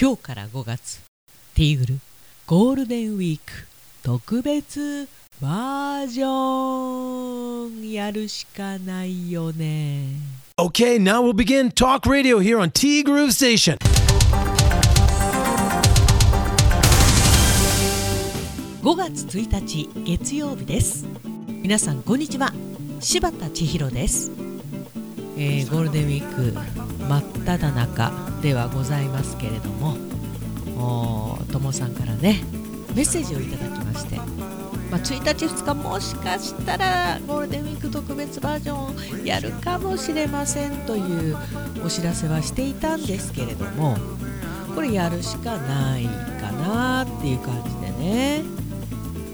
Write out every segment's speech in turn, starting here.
今日から5月。ティーグルゴールデンウィーク特別バージョンやるしかないよね。Okay, now we'll begin talk radio here on T Groove Station. 5月1日月曜日です。皆さんこんにちは。柴田千尋です、えーゴールデンウィーク真っ只中ではございますけれどもともさんからねメッセージをいただきまして、まあ、1日2日もしかしたらゴールデンウィーク特別バージョンをやるかもしれませんというお知らせはしていたんですけれどもこれやるしかないかなっていう感じでね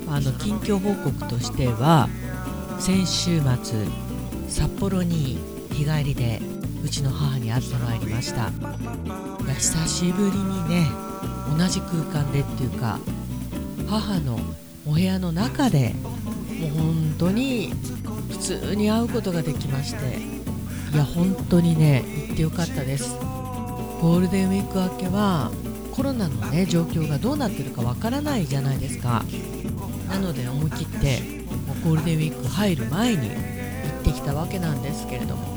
あの近況報告としては先週末札幌に日帰りでうちの母に会ってまいりました。いや久しぶりにね同じ空間でっていうか母のお部屋の中でもう本当に普通に会うことができましていや本当にね行ってよかったです。ゴールデンウィーク明けはコロナのね状況がどうなってるかわからないじゃないですか。なので思い切ってもうゴールデンウィーク入る前に行ってきたわけなんですけれども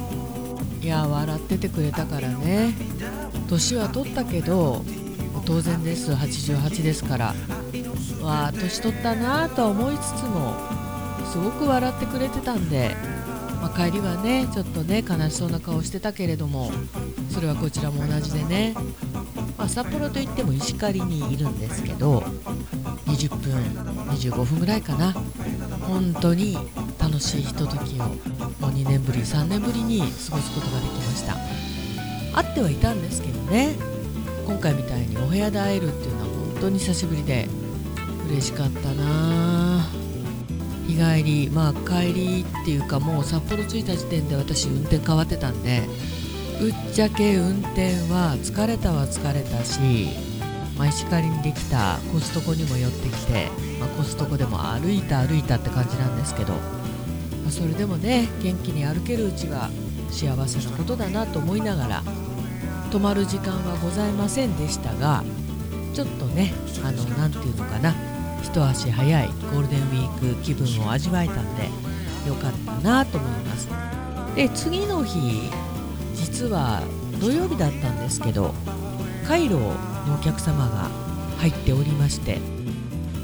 いや笑っててくれたからね。年は取ったけど当然です。88ですから。わあ年取ったなあとは思いつつもすごく笑ってくれてたんで、まあ帰りはねちょっとね悲しそうな顔してたけれどもそれはこちらも同じでね、まあ札幌といっても石狩にいるんですけど20分25分ぐらいかな。本当に楽しいひとときを。ぶり3年ぶりに過ごすことができました。会ってはいたんですけどね。今回みたいにお部屋で会えるっていうのは本当に久しぶりで嬉しかったな。日帰りまあ帰りっていうかもう札幌着いた時点で私運転変わってたんでぶっちゃけ運転は疲れたは疲れたし、まあ、石狩にできたコストコにも寄ってきて、まあ、コストコでも歩いた歩いたって感じなんですけど、まあそれでもね元気に歩けるうちは幸せなことだなと思いながら泊まる時間はございませんでしたがちょっとねあの何て言うのかな一足早いゴールデンウィーク気分を味わえたんでよかったなと思います。で次の日実は土曜日だったんですけどカイロのお客様が入っておりまして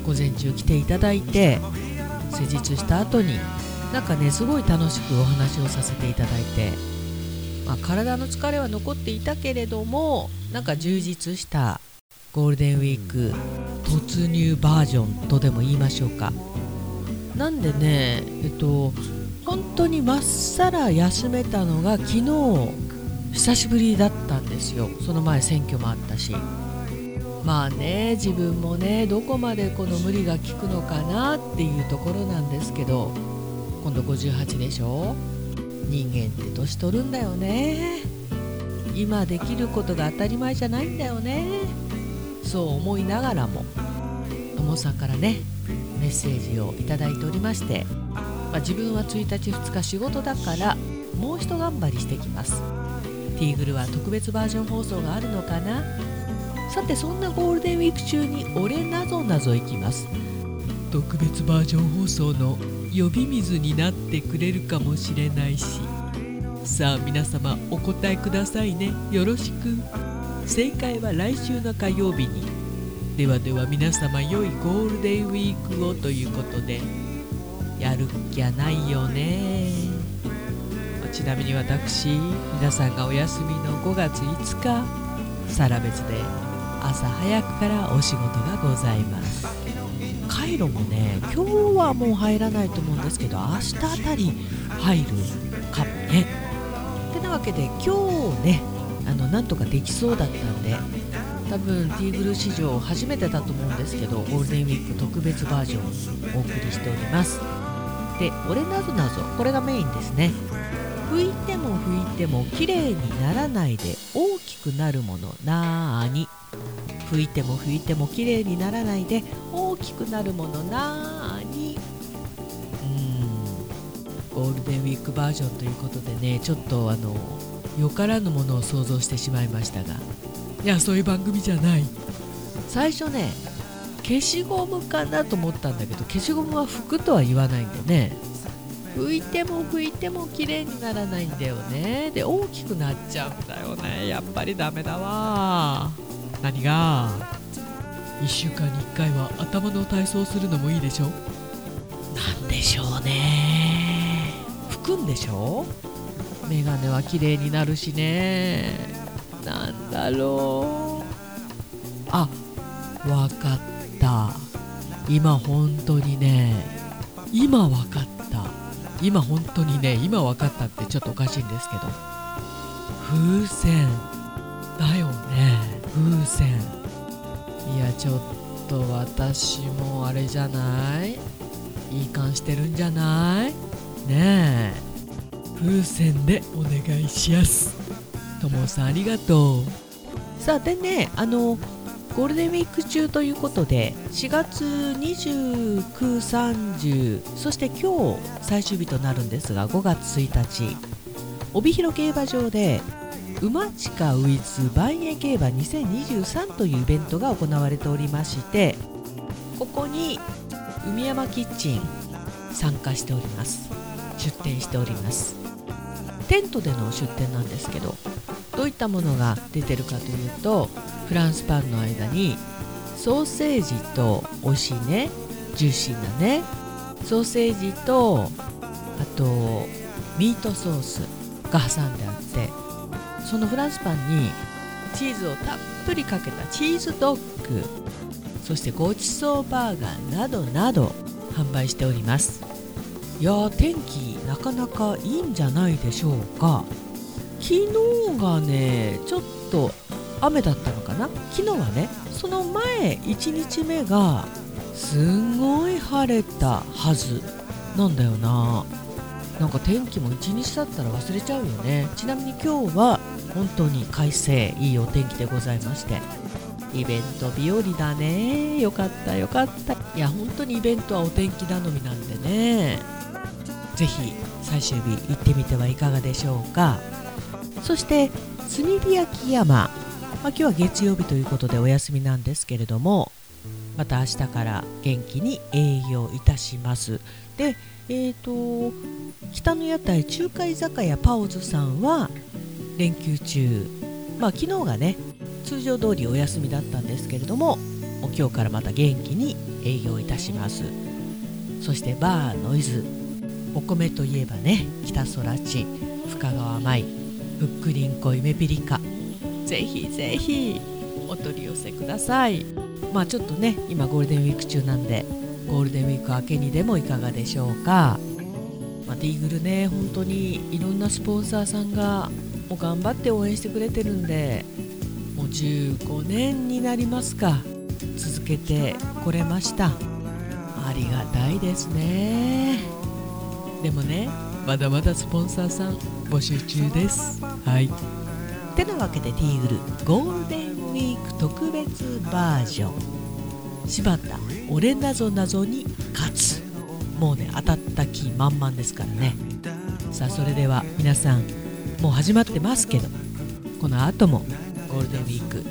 午前中来ていただいて施術した後になんかねすごい楽しくお話をさせていただいて、まあ、体の疲れは残っていたけれどもなんか充実したゴールデンウィーク突入バージョンとでも言いましょうか。なんでねえっと本当にまっさら休めたのが昨日久しぶりだったんですよ。その前選挙もあったし。まあね自分もねどこまでこの無理が効くのかなっていうところなんですけど今度58でしょ？人間って年取るんだよね。今できることが当たり前じゃないんだよね。そう思いながらもともさんからねメッセージをいただいておりまして、まあ、自分は1日2日仕事だからもう一頑張りしてきます。ティーグルは特別バージョン放送があるのかな？さてそんなゴールデンウィーク中に俺なぞなぞいきます。特別バージョン放送の呼び水になってくれるかもしれないし。さあ皆様お答えくださいね。よろしく。正解は来週の火曜日に。ではでは皆様良いゴールデンウィークをということで。やるっきゃないよね。ちなみに私皆さんがお休みの5月5日サラベツで朝早くからお仕事がございます。カイロもね。今日はもう入らないと思うんですけど明日あたり入るかもね。てなわけで今日ねあのなんとかできそうだったんで多分ティーグル史上初めてだと思うんですけどゴールデンウィーク特別バージョンをお送りしております。で「俺なぞなぞ」これがメインですね。拭いても拭いても綺麗にならないで大きくなるものなーに。拭いても拭いても綺麗にならないで大きくなるものなーに。うん。ゴールデンウィークバージョンということでねちょっとあのよからぬものを想像してしまいましたが。いやそういう番組じゃない。最初ね消しゴムかなと思ったんだけど消しゴムは拭くとは言わないんでね。拭いても拭いても綺麗にならないんだよね。で大きくなっちゃうんだよね。やっぱりダメだわ何が？1週間に1回は頭の体操するのもいいでしょ？なんでしょうね。拭くんでしょ？メガネは綺麗になるしね。なんだろう。あわかった。今本当にね今わかった。今本当にね今わかったってちょっとおかしいんですけど。風船だよね風船。いやちょっと私もあれじゃない？いい感してるんじゃない？ねえ。風船でお願いしやす。ともさんありがとう。さあでねあのゴールデンウィーク中ということで4月2930そして今日最終日となるんですが5月1日。帯広競馬場で馬近ウィズ万栄競馬2023というイベントが行われておりましてここに海山キッチン参加しております。出店しております。テントでの出店なんですけどどういったものが出てるかというとフランスパンの間にソーセージと美味しいねジューシーなねソーセージとあとミートソースが挟んであってそのフランスパンにチーズをたっぷりかけたチーズドッグそしてごちそうバーガーなどなど販売しております。いや天気なかなかいいんじゃないでしょうか。昨日がねちょっと雨だったのかな。昨日はねその前1日目がすんごい晴れたはずなんだよな。なんか天気も1日経ったら忘れちゃうよね。ちなみに今日は本当に快晴いいお天気でございまして。イベント日和だね。よかったよかった。いや本当にイベントはお天気頼みなんでね。ぜひ最終日行ってみてはいかがでしょうか。そして炭火焼山、まあ、今日は月曜日ということでお休みなんですけれどもまた明日から元気に営業いたします。でえーと北の屋台中華居酒屋パオズさんは連休中。まあ昨日がね通常通りお休みだったんですけれども今日からまた元気に営業いたします。そしてバーノイズ。お米といえばね北空地。深川舞ふっくりんこ夢ピリカぜひぜひお取り寄せください。まあちょっとね今ゴールデンウィーク中なんでゴールデンウィーク明けにでもいかがでしょうか、まあ、ディーグルね本当にいろんなスポンサーさんがもう頑張って応援してくれてるんでもう15年になりますか。続けてこれました。ありがたいですね。でもねまだまだスポンサーさん募集中です。はい。てなわけでティーグルゴールデンウィーク特別バージョン。柴田俺なぞなぞに勝つ。もうね当たった気満々ですからね。さあそれでは皆さんもう始まってますけど。この後もゴールデンウィーク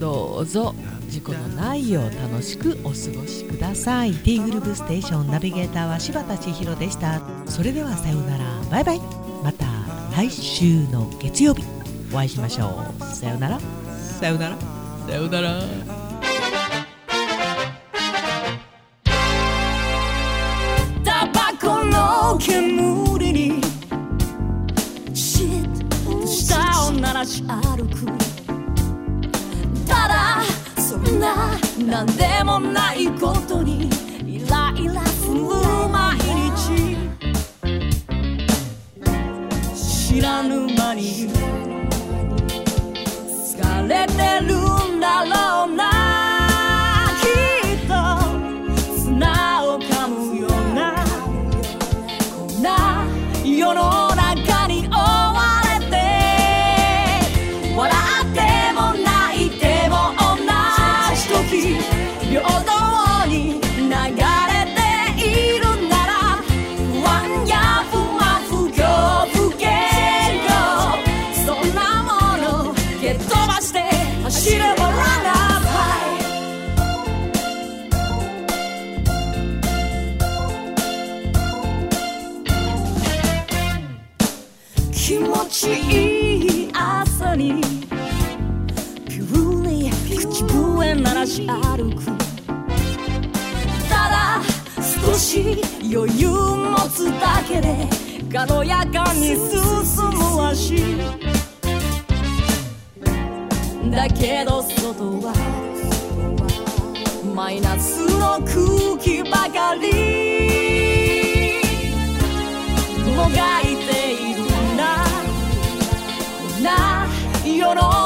どうぞ事故のないよう楽しくお過ごしください。T グループステーションナビゲーターは柴田千尋でした。それではさようなら。バイバイ。また来週の月曜日。お会いしましょう。さようなら。さようなら。さようなら。タバコの煙街歩くただそんな何でもないことにイライラする毎日知らぬ間に疲れてるんだ鳴らし歩くただ少し余裕持つだけで軽やかに進む足だけど外はマイナスの空気ばかり。もがいているな。な世の中